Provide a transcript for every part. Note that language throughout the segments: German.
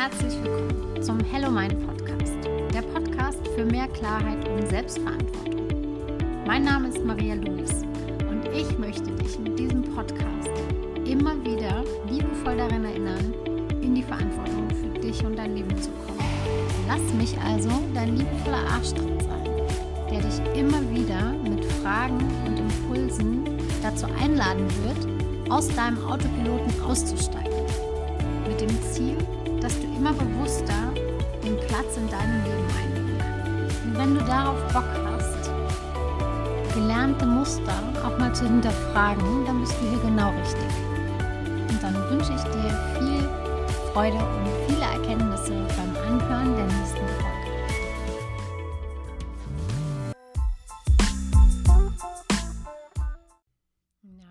herzlich willkommen zum Hello Mind Podcast, der Podcast für mehr Klarheit und Selbstverantwortung. Mein Name ist Maria Luis und ich möchte dich mit diesem Podcast immer wieder liebevoll daran erinnern, in die Verantwortung für dich und dein Leben zu kommen. Lass mich also dein liebevoller Arschtritt sein, der dich immer wieder mit Fragen und Impulsen dazu einladen wird, aus deinem Autopiloten auszusteigen. Mit dem Ziel, immer bewusster den Platz in deinem Leben einnehmen. Und wenn du darauf Bock hast, gelernte Muster auch mal zu hinterfragen, dann bist du hier genau richtig. Und dann wünsche ich dir viel Freude und viele Erkenntnisse beim Anhören der nächsten Folge.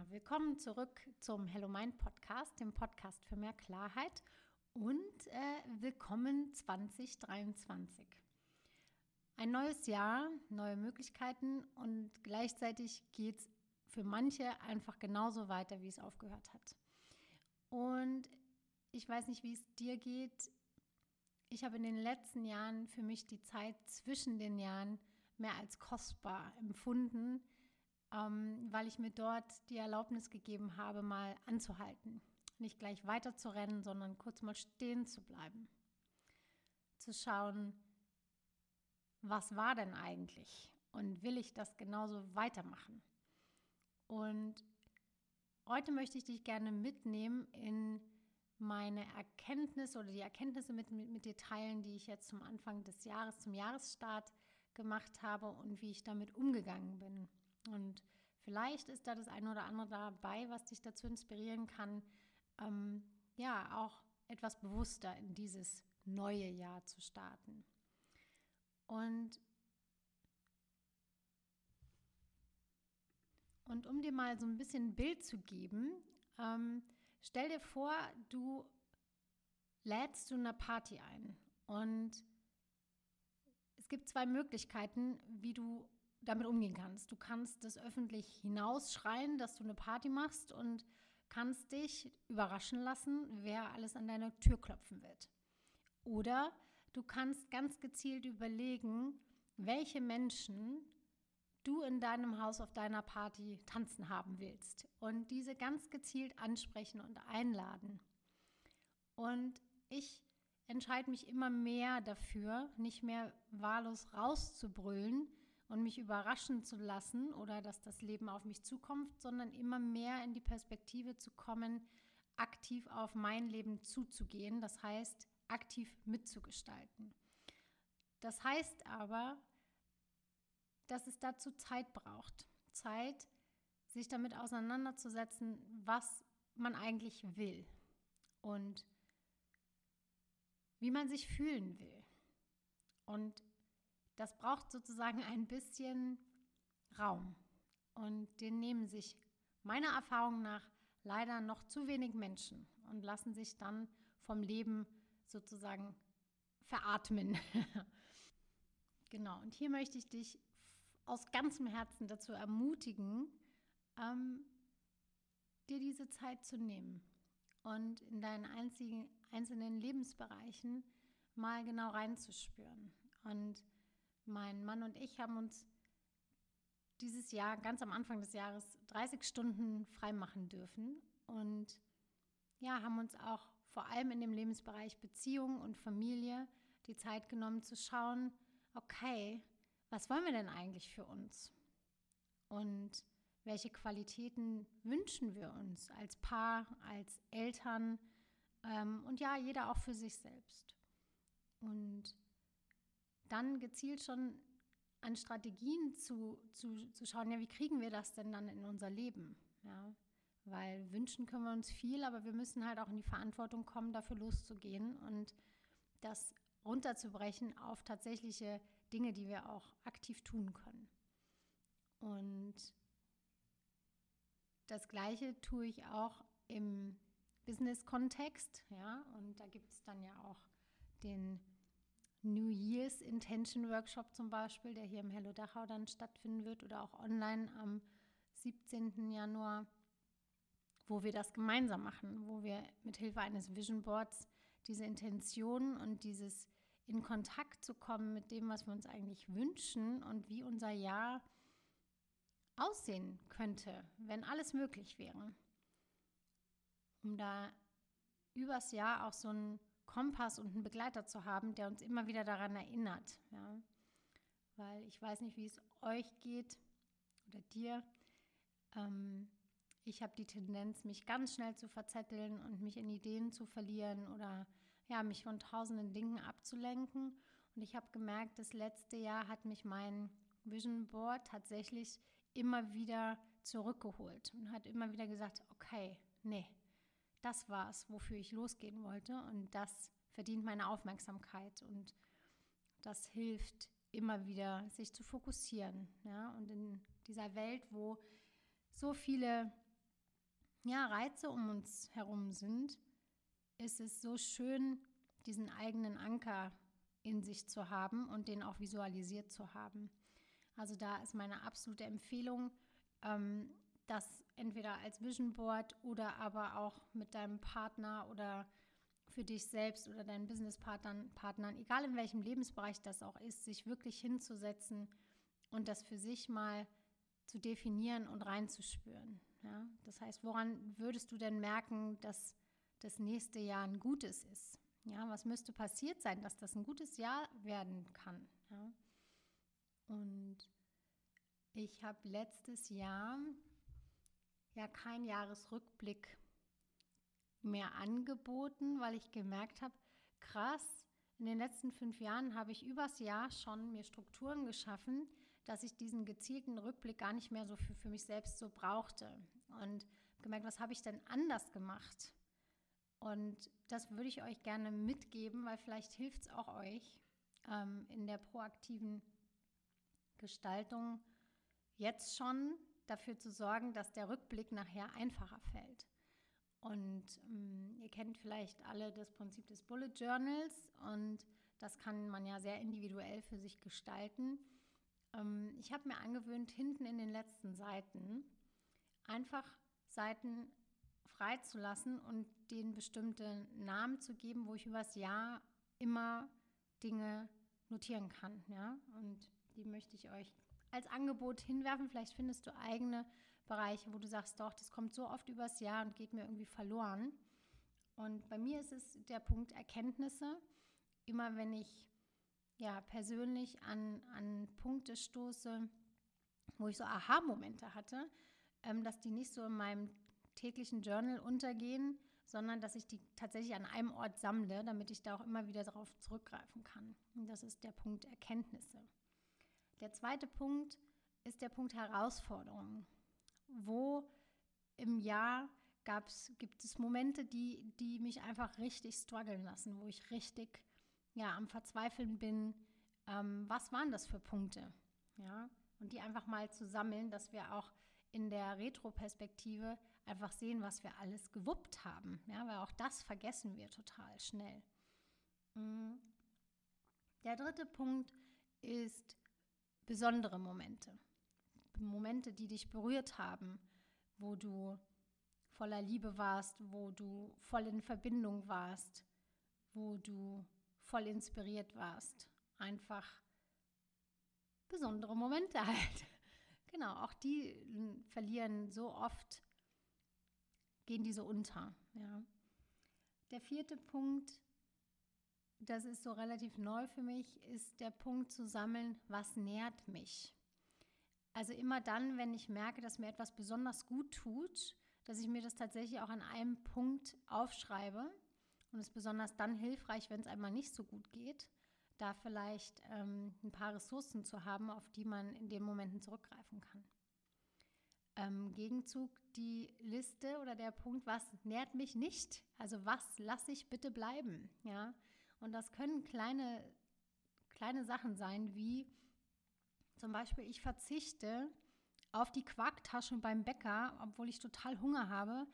Willkommen zurück zum Hello Mind Podcast, dem Podcast für mehr Klarheit und äh, willkommen 2023. Ein neues Jahr, neue Möglichkeiten und gleichzeitig geht es für manche einfach genauso weiter, wie es aufgehört hat. Und ich weiß nicht, wie es dir geht. Ich habe in den letzten Jahren für mich die Zeit zwischen den Jahren mehr als kostbar empfunden, ähm, weil ich mir dort die Erlaubnis gegeben habe, mal anzuhalten nicht gleich weiter zu rennen, sondern kurz mal stehen zu bleiben. Zu schauen, was war denn eigentlich und will ich das genauso weitermachen? Und heute möchte ich dich gerne mitnehmen in meine Erkenntnisse oder die Erkenntnisse mit, mit, mit dir teilen, die ich jetzt zum Anfang des Jahres, zum Jahresstart gemacht habe und wie ich damit umgegangen bin. Und vielleicht ist da das eine oder andere dabei, was dich dazu inspirieren kann, ähm, ja auch etwas bewusster in dieses neue Jahr zu starten. Und, und um dir mal so ein bisschen ein Bild zu geben, ähm, stell dir vor, du lädst zu einer Party ein und es gibt zwei Möglichkeiten, wie du damit umgehen kannst. Du kannst das öffentlich hinausschreien, dass du eine Party machst und kannst dich überraschen lassen, wer alles an deiner Tür klopfen wird. Oder du kannst ganz gezielt überlegen, welche Menschen du in deinem Haus auf deiner Party tanzen haben willst und diese ganz gezielt ansprechen und einladen. Und ich entscheide mich immer mehr dafür, nicht mehr wahllos rauszubrüllen, und mich überraschen zu lassen oder dass das Leben auf mich zukommt, sondern immer mehr in die Perspektive zu kommen, aktiv auf mein Leben zuzugehen, das heißt aktiv mitzugestalten. Das heißt aber, dass es dazu Zeit braucht. Zeit, sich damit auseinanderzusetzen, was man eigentlich will und wie man sich fühlen will. Und das braucht sozusagen ein bisschen Raum. Und den nehmen sich meiner Erfahrung nach leider noch zu wenig Menschen und lassen sich dann vom Leben sozusagen veratmen. genau, und hier möchte ich dich aus ganzem Herzen dazu ermutigen, ähm, dir diese Zeit zu nehmen und in deinen einzigen, einzelnen Lebensbereichen mal genau reinzuspüren. Und mein Mann und ich haben uns dieses Jahr, ganz am Anfang des Jahres, 30 Stunden freimachen dürfen und ja, haben uns auch vor allem in dem Lebensbereich Beziehung und Familie die Zeit genommen zu schauen, okay, was wollen wir denn eigentlich für uns? Und welche Qualitäten wünschen wir uns als Paar, als Eltern ähm, und ja, jeder auch für sich selbst. Und dann gezielt schon an Strategien zu, zu, zu schauen, ja, wie kriegen wir das denn dann in unser Leben? Ja, weil wünschen können wir uns viel, aber wir müssen halt auch in die Verantwortung kommen, dafür loszugehen und das runterzubrechen auf tatsächliche Dinge, die wir auch aktiv tun können. Und das Gleiche tue ich auch im Business-Kontext, ja, und da gibt es dann ja auch den New Year's Intention Workshop zum Beispiel, der hier im Hello Dachau dann stattfinden wird oder auch online am 17. Januar, wo wir das gemeinsam machen, wo wir mit Hilfe eines Vision Boards diese Intention und dieses in Kontakt zu kommen mit dem, was wir uns eigentlich wünschen und wie unser Jahr aussehen könnte, wenn alles möglich wäre. Um da übers Jahr auch so einen Kompass und einen Begleiter zu haben, der uns immer wieder daran erinnert. Ja? Weil ich weiß nicht, wie es euch geht oder dir. Ähm, ich habe die Tendenz, mich ganz schnell zu verzetteln und mich in Ideen zu verlieren oder ja, mich von tausenden Dingen abzulenken. Und ich habe gemerkt, das letzte Jahr hat mich mein Vision Board tatsächlich immer wieder zurückgeholt und hat immer wieder gesagt, okay, nee, das war es, wofür ich losgehen wollte und das verdient meine Aufmerksamkeit und das hilft immer wieder, sich zu fokussieren. Ja? Und in dieser Welt, wo so viele ja, Reize um uns herum sind, ist es so schön, diesen eigenen Anker in sich zu haben und den auch visualisiert zu haben. Also da ist meine absolute Empfehlung, ähm, das entweder als Vision Board oder aber auch mit deinem Partner oder für dich selbst oder deinen Businesspartnern, Partnern, egal in welchem Lebensbereich das auch ist, sich wirklich hinzusetzen und das für sich mal zu definieren und reinzuspüren. Ja? Das heißt, woran würdest du denn merken, dass das nächste Jahr ein gutes ist? Ja, was müsste passiert sein, dass das ein gutes Jahr werden kann? Ja? Und ich habe letztes Jahr ja keinen Jahresrückblick mehr angeboten, weil ich gemerkt habe, krass, in den letzten fünf Jahren habe ich übers Jahr schon mir Strukturen geschaffen, dass ich diesen gezielten Rückblick gar nicht mehr so für, für mich selbst so brauchte. Und gemerkt, was habe ich denn anders gemacht? Und das würde ich euch gerne mitgeben, weil vielleicht hilft es auch euch ähm, in der proaktiven Gestaltung jetzt schon dafür zu sorgen, dass der Rückblick nachher einfacher fällt. Und ähm, ihr kennt vielleicht alle das Prinzip des Bullet Journals und das kann man ja sehr individuell für sich gestalten. Ähm, ich habe mir angewöhnt, hinten in den letzten Seiten einfach Seiten freizulassen und denen bestimmte Namen zu geben, wo ich übers Jahr immer Dinge notieren kann. Ja? Und die möchte ich euch als Angebot hinwerfen. Vielleicht findest du eigene Bereiche, wo du sagst, doch, das kommt so oft übers Jahr und geht mir irgendwie verloren. Und bei mir ist es der Punkt Erkenntnisse. Immer wenn ich ja persönlich an, an Punkte stoße, wo ich so Aha-Momente hatte, ähm, dass die nicht so in meinem täglichen Journal untergehen, sondern dass ich die tatsächlich an einem Ort sammle, damit ich da auch immer wieder darauf zurückgreifen kann. Und das ist der Punkt Erkenntnisse. Der zweite Punkt ist der Punkt Herausforderungen. Wo im Jahr gab's, gibt es Momente, die, die mich einfach richtig strugglen lassen, wo ich richtig ja, am Verzweifeln bin. Ähm, was waren das für Punkte? Ja, und die einfach mal zu sammeln, dass wir auch in der Retroperspektive einfach sehen, was wir alles gewuppt haben. Ja, weil auch das vergessen wir total schnell. Mm. Der dritte Punkt ist besondere Momente. Momente, die dich berührt haben, wo du voller Liebe warst, wo du voll in Verbindung warst, wo du voll inspiriert warst. Einfach besondere Momente halt. Genau, auch die verlieren so oft, gehen die so unter. Ja. Der vierte Punkt, das ist so relativ neu für mich, ist der Punkt zu sammeln, was nährt mich. Also immer dann, wenn ich merke, dass mir etwas besonders gut tut, dass ich mir das tatsächlich auch an einem Punkt aufschreibe. Und es besonders dann hilfreich, wenn es einmal nicht so gut geht, da vielleicht ähm, ein paar Ressourcen zu haben, auf die man in den Momenten zurückgreifen kann. Ähm, Gegenzug die Liste oder der Punkt, was nährt mich nicht? Also was lasse ich bitte bleiben? Ja, und das können kleine, kleine Sachen sein, wie zum Beispiel, ich verzichte auf die Quarktasche beim Bäcker, obwohl ich total Hunger habe,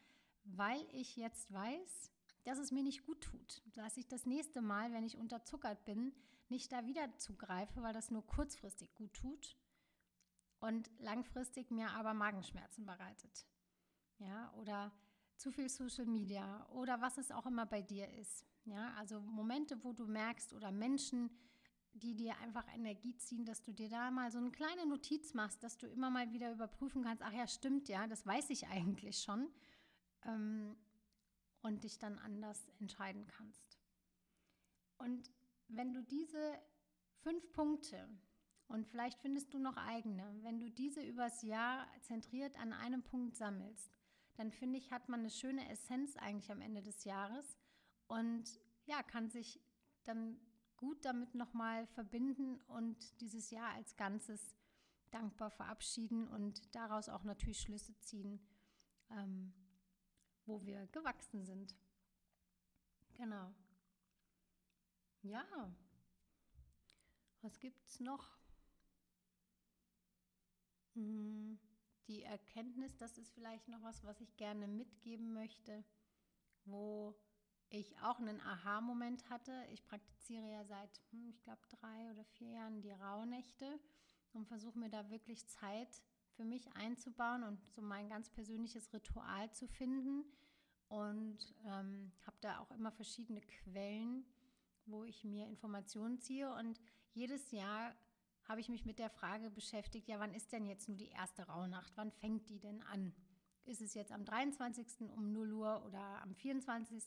weil ich jetzt weiß, dass es mir nicht gut tut. Dass ich das nächste Mal, wenn ich unterzuckert bin, nicht da wieder zugreife, weil das nur kurzfristig gut tut und langfristig mir aber Magenschmerzen bereitet. Ja, oder zu viel Social Media oder was es auch immer bei dir ist. Ja, also Momente, wo du merkst oder Menschen, die dir einfach Energie ziehen, dass du dir da mal so eine kleine Notiz machst, dass du immer mal wieder überprüfen kannst, ach ja, stimmt ja, das weiß ich eigentlich schon. Ähm, und dich dann anders entscheiden kannst. Und wenn du diese fünf Punkte und vielleicht findest du noch eigene, wenn du diese übers Jahr zentriert an einem Punkt sammelst, dann finde ich, hat man eine schöne Essenz eigentlich am Ende des Jahres und ja, kann sich dann gut damit nochmal verbinden und dieses Jahr als Ganzes dankbar verabschieden und daraus auch natürlich Schlüsse ziehen, ähm, wo wir gewachsen sind. Genau. Ja. Was gibt es noch? Hm, die Erkenntnis, das ist vielleicht noch was, was ich gerne mitgeben möchte, wo ich auch einen Aha-Moment hatte. Ich praktiziere ja seit, hm, ich glaube, drei oder vier Jahren die Rauhnächte und versuche mir da wirklich Zeit für mich einzubauen und so mein ganz persönliches Ritual zu finden. Und ähm, habe da auch immer verschiedene Quellen, wo ich mir Informationen ziehe. Und jedes Jahr habe ich mich mit der Frage beschäftigt, ja, wann ist denn jetzt nur die erste Rauhnacht? Wann fängt die denn an? Ist es jetzt am 23. um 0 Uhr oder am 24.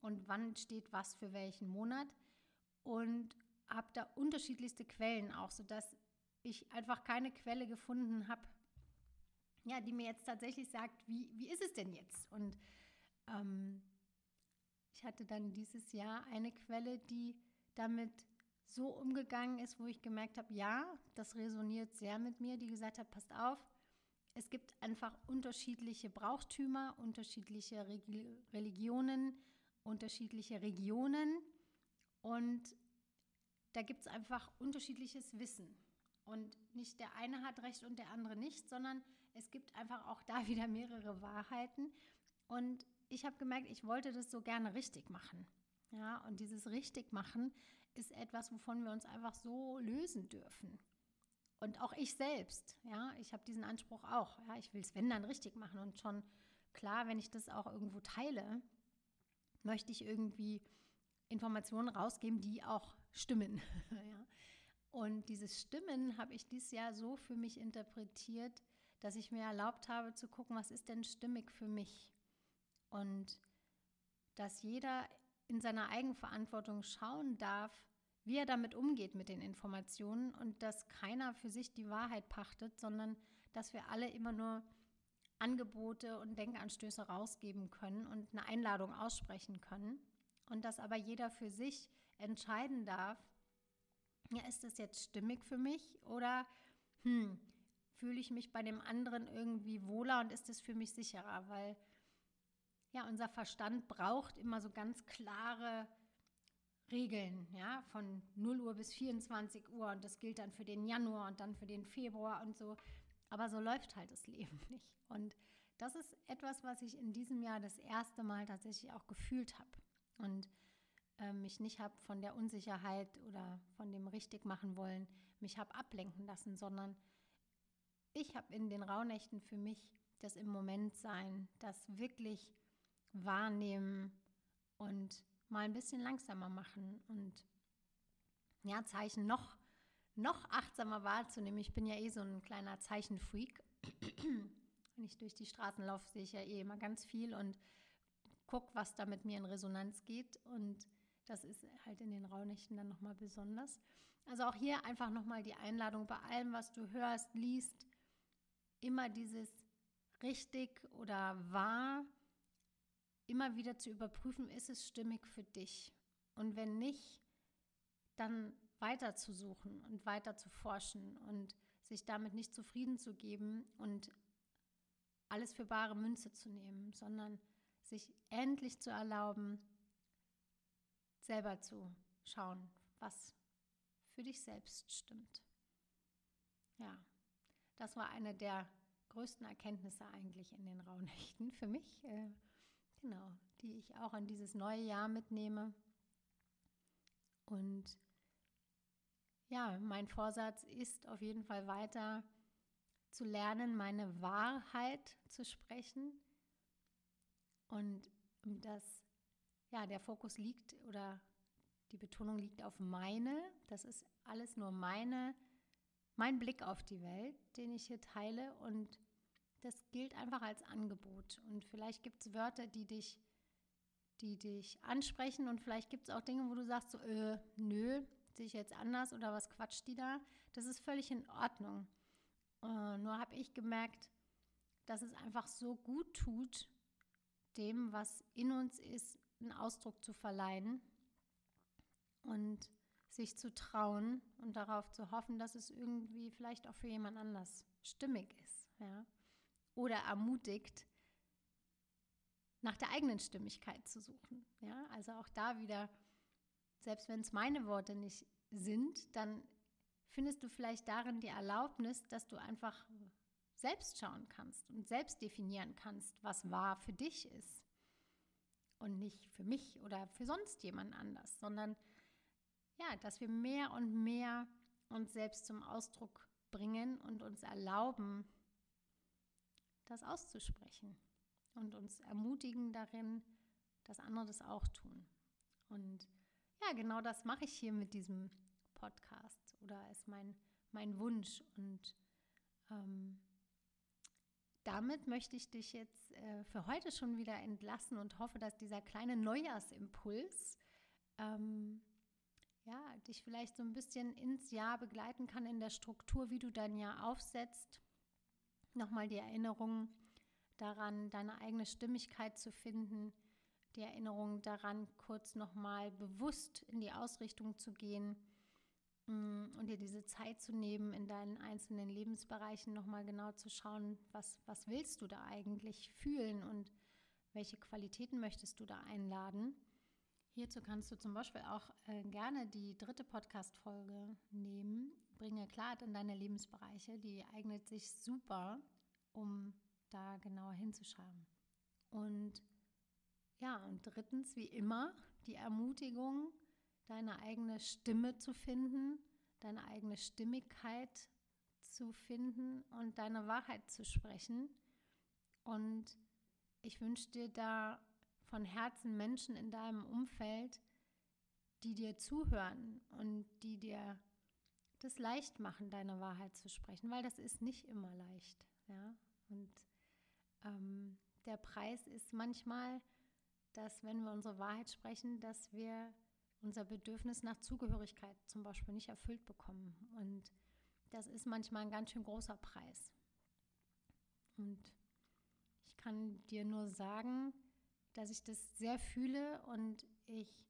und wann steht was für welchen Monat? Und habe da unterschiedlichste Quellen auch, sodass ich einfach keine Quelle gefunden habe, ja, die mir jetzt tatsächlich sagt, wie, wie ist es denn jetzt? Und ähm, ich hatte dann dieses Jahr eine Quelle, die damit so umgegangen ist, wo ich gemerkt habe, ja, das resoniert sehr mit mir, die gesagt hat, passt auf, es gibt einfach unterschiedliche Brauchtümer, unterschiedliche Religionen, unterschiedliche Regionen und da gibt es einfach unterschiedliches Wissen. Und nicht der eine hat recht und der andere nicht, sondern es gibt einfach auch da wieder mehrere Wahrheiten. Und ich habe gemerkt, ich wollte das so gerne richtig machen. Ja, und dieses richtig machen ist etwas, wovon wir uns einfach so lösen dürfen. Und auch ich selbst, ja, ich habe diesen Anspruch auch. Ja, ich will es, wenn dann richtig machen. Und schon klar, wenn ich das auch irgendwo teile, möchte ich irgendwie Informationen rausgeben, die auch stimmen. ja. Und dieses Stimmen habe ich dieses Jahr so für mich interpretiert, dass ich mir erlaubt habe zu gucken, was ist denn stimmig für mich. Und dass jeder in seiner Eigenverantwortung schauen darf, wie er damit umgeht mit den Informationen und dass keiner für sich die Wahrheit pachtet, sondern dass wir alle immer nur Angebote und Denkanstöße rausgeben können und eine Einladung aussprechen können. Und dass aber jeder für sich entscheiden darf, ja, ist das jetzt stimmig für mich oder hm, fühle ich mich bei dem anderen irgendwie wohler und ist es für mich sicherer, weil ja, unser Verstand braucht immer so ganz klare Regeln, ja, von 0 Uhr bis 24 Uhr und das gilt dann für den Januar und dann für den Februar und so. Aber so läuft halt das Leben nicht. Und das ist etwas, was ich in diesem Jahr das erste Mal tatsächlich auch gefühlt habe. Und äh, mich nicht habe von der Unsicherheit oder von dem Richtigmachen wollen, mich habe ablenken lassen, sondern ich habe in den Rauhnächten für mich das im Moment sein, das wirklich wahrnehmen und mal ein bisschen langsamer machen und ja, Zeichen noch, noch achtsamer wahrzunehmen. Ich bin ja eh so ein kleiner Zeichenfreak. Wenn ich durch die Straßen laufe, sehe ich ja eh immer ganz viel und gucke, was da mit mir in Resonanz geht. Und das ist halt in den Raunächten dann nochmal besonders. Also auch hier einfach nochmal die Einladung bei allem, was du hörst, liest, immer dieses richtig oder wahr immer wieder zu überprüfen, ist es stimmig für dich? Und wenn nicht, dann weiter zu suchen und weiter zu forschen und sich damit nicht zufrieden zu geben und alles für bare Münze zu nehmen, sondern sich endlich zu erlauben, selber zu schauen, was für dich selbst stimmt. Ja, das war eine der größten Erkenntnisse eigentlich in den Rauhnächten für mich. Genau, die ich auch an dieses neue Jahr mitnehme. Und ja, mein Vorsatz ist auf jeden Fall weiter zu lernen, meine Wahrheit zu sprechen Und das, ja, der Fokus liegt oder die Betonung liegt auf meine. Das ist alles nur meine, mein Blick auf die Welt, den ich hier teile. Und das gilt einfach als Angebot. Und vielleicht gibt es Wörter, die dich, die dich ansprechen. Und vielleicht gibt es auch Dinge, wo du sagst, so, äh, nö, sehe ich jetzt anders oder was quatscht die da? Das ist völlig in Ordnung. Äh, nur habe ich gemerkt, dass es einfach so gut tut, dem, was in uns ist, einen Ausdruck zu verleihen und sich zu trauen und darauf zu hoffen, dass es irgendwie vielleicht auch für jemand anders stimmig ist. Ja? Oder ermutigt, nach der eigenen Stimmigkeit zu suchen. Ja? Also auch da wieder, selbst wenn es meine Worte nicht sind, dann findest du vielleicht darin die Erlaubnis, dass du einfach selbst schauen kannst und selbst definieren kannst, was wahr für dich ist. Und nicht für mich oder für sonst jemand anders, sondern ja, dass wir mehr und mehr uns selbst zum Ausdruck bringen und uns erlauben, das auszusprechen und uns ermutigen darin, dass andere das auch tun. Und ja, genau das mache ich hier mit diesem Podcast oder ist mein, mein Wunsch. Und ähm, damit möchte ich dich jetzt äh, für heute schon wieder entlassen und hoffe, dass dieser kleine Neujahrsimpuls ähm, ja, dich vielleicht so ein bisschen ins Jahr begleiten kann in der Struktur, wie du dein Jahr aufsetzt. Nochmal die Erinnerung daran, deine eigene Stimmigkeit zu finden, die Erinnerung daran, kurz nochmal bewusst in die Ausrichtung zu gehen Mm, und dir diese Zeit zu nehmen, in deinen einzelnen Lebensbereichen nochmal genau zu schauen, was, was willst du da eigentlich fühlen und welche Qualitäten möchtest du da einladen. Hierzu kannst du zum Beispiel auch äh, gerne die dritte Podcast-Folge nehmen. Bringe Klarheit in deine Lebensbereiche. Die eignet sich super, um da genauer hinzuschauen. Und ja, und drittens, wie immer, die Ermutigung, deine eigene Stimme zu finden, deine eigene Stimmigkeit zu finden und deine Wahrheit zu sprechen. Und ich wünsche dir da von Herzen Menschen in deinem Umfeld, die dir zuhören und die dir das leicht machen, deine Wahrheit zu sprechen, weil das ist nicht immer leicht. Ja? Und ähm, der Preis ist manchmal, dass wenn wir unsere Wahrheit sprechen, dass wir unser Bedürfnis nach Zugehörigkeit zum Beispiel nicht erfüllt bekommen. Und das ist manchmal ein ganz schön großer Preis. Und ich kann dir nur sagen, dass ich das sehr fühle und ich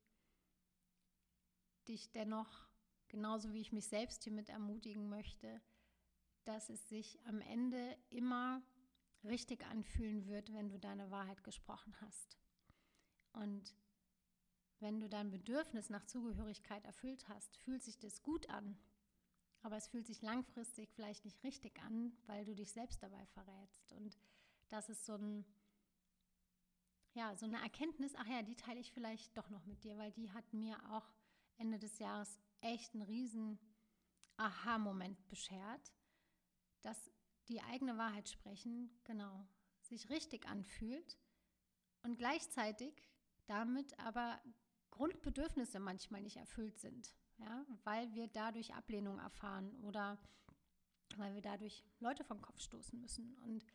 dich dennoch, genauso wie ich mich selbst hiermit ermutigen möchte, dass es sich am Ende immer richtig anfühlen wird, wenn du deine Wahrheit gesprochen hast. Und wenn du dein Bedürfnis nach Zugehörigkeit erfüllt hast, fühlt sich das gut an. Aber es fühlt sich langfristig vielleicht nicht richtig an, weil du dich selbst dabei verrätst. Und das ist so ein, ja, so eine Erkenntnis, ach ja, die teile ich vielleicht doch noch mit dir, weil die hat mir auch Ende des Jahres echt einen riesen Aha-Moment beschert, dass die eigene Wahrheit sprechen, genau, sich richtig anfühlt und gleichzeitig damit aber Grundbedürfnisse manchmal nicht erfüllt sind, ja, weil wir dadurch Ablehnung erfahren oder weil wir dadurch Leute vom Kopf stoßen müssen. Und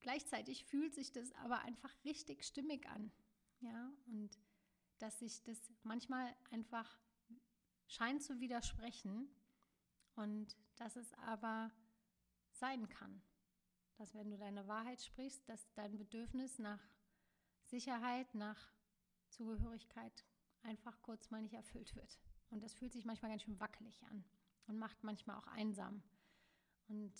gleichzeitig fühlt sich das aber einfach richtig stimmig an. Ja, und dass sich das manchmal einfach scheint zu widersprechen und dass es aber sein kann, dass wenn du deine Wahrheit sprichst, dass dein Bedürfnis nach Sicherheit, nach Zugehörigkeit einfach kurz mal nicht erfüllt wird. Und das fühlt sich manchmal ganz schön wackelig an und macht manchmal auch einsam. Und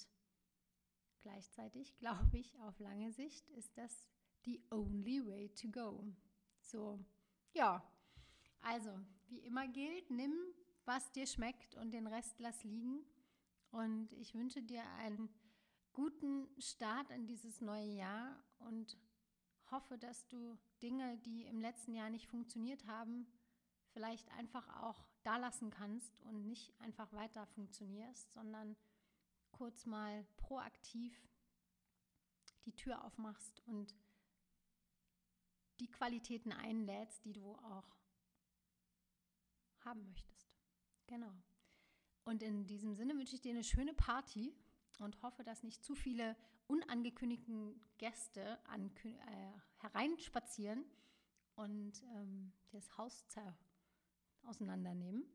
gleichzeitig glaube ich, auf lange Sicht ist das die only way to go. So, ja, also wie immer gilt, nimm, was dir schmeckt und den Rest lass liegen. Und ich wünsche dir einen guten Start in dieses neue Jahr und hoffe, dass du Dinge, die im letzten Jahr nicht funktioniert haben, vielleicht einfach auch da lassen kannst und nicht einfach weiter funktionierst, sondern kurz mal proaktiv die Tür aufmachst und die Qualitäten einlädst, die du auch haben möchtest. Genau. Und in diesem Sinne wünsche ich dir eine schöne Party und hoffe, dass nicht zu viele unangekündigten Gäste äh, hereinspazieren und ähm, das Haus auseinandernehmen.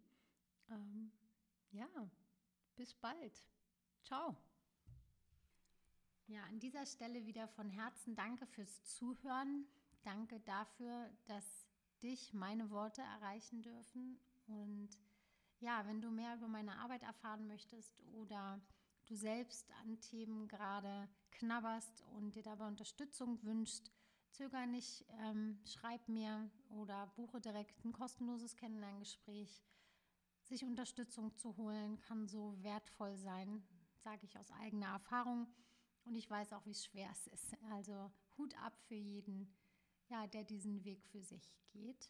Ähm, ja, bis bald. Ciao. Ja, an dieser Stelle wieder von Herzen danke fürs Zuhören. Danke dafür, dass dich meine Worte erreichen dürfen. Und ja, wenn du mehr über meine Arbeit erfahren möchtest oder du selbst an Themen gerade knabberst und dir dabei Unterstützung wünschst, zöger nicht, ähm, schreib mir oder buche direkt ein kostenloses Kennenlerngespräch. Sich Unterstützung zu holen kann so wertvoll sein, sage ich aus eigener Erfahrung. Und ich weiß auch, wie schwer es ist. Also Hut ab für jeden, ja, der diesen Weg für sich geht.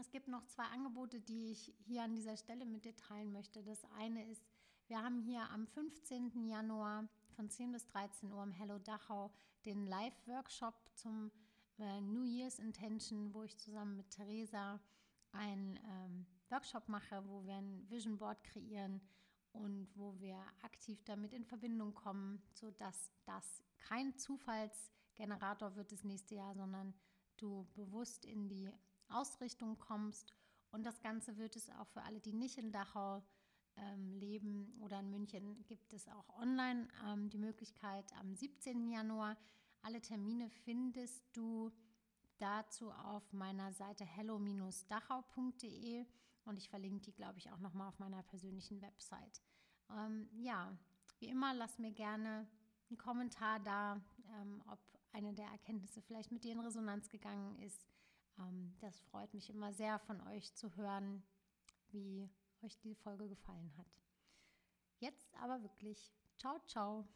Es gibt noch zwei Angebote, die ich hier an dieser Stelle mit dir teilen möchte. Das eine ist, wir haben hier am 15. Januar von 10 bis 13 Uhr im Hello Dachau den Live-Workshop zum äh, New Year's Intention, wo ich zusammen mit Theresa einen ähm, Workshop mache, wo wir ein Vision Board kreieren und wo wir aktiv damit in Verbindung kommen, sodass das kein Zufallsgenerator wird das nächste Jahr, sondern du bewusst in die Ausrichtung kommst. Und das Ganze wird es auch für alle, die nicht in Dachau ähm, leben oder in München gibt es auch online ähm, die Möglichkeit am 17. Januar. Alle Termine findest du dazu auf meiner Seite hello-dachau.de und ich verlinke die, glaube ich, auch nochmal auf meiner persönlichen Website. Ähm, ja, wie immer, lass mir gerne einen Kommentar da, ähm, ob eine der Erkenntnisse vielleicht mit dir in Resonanz gegangen ist. Ähm, das freut mich immer sehr von euch zu hören, wie euch die Folge gefallen hat. Jetzt aber wirklich, ciao, ciao.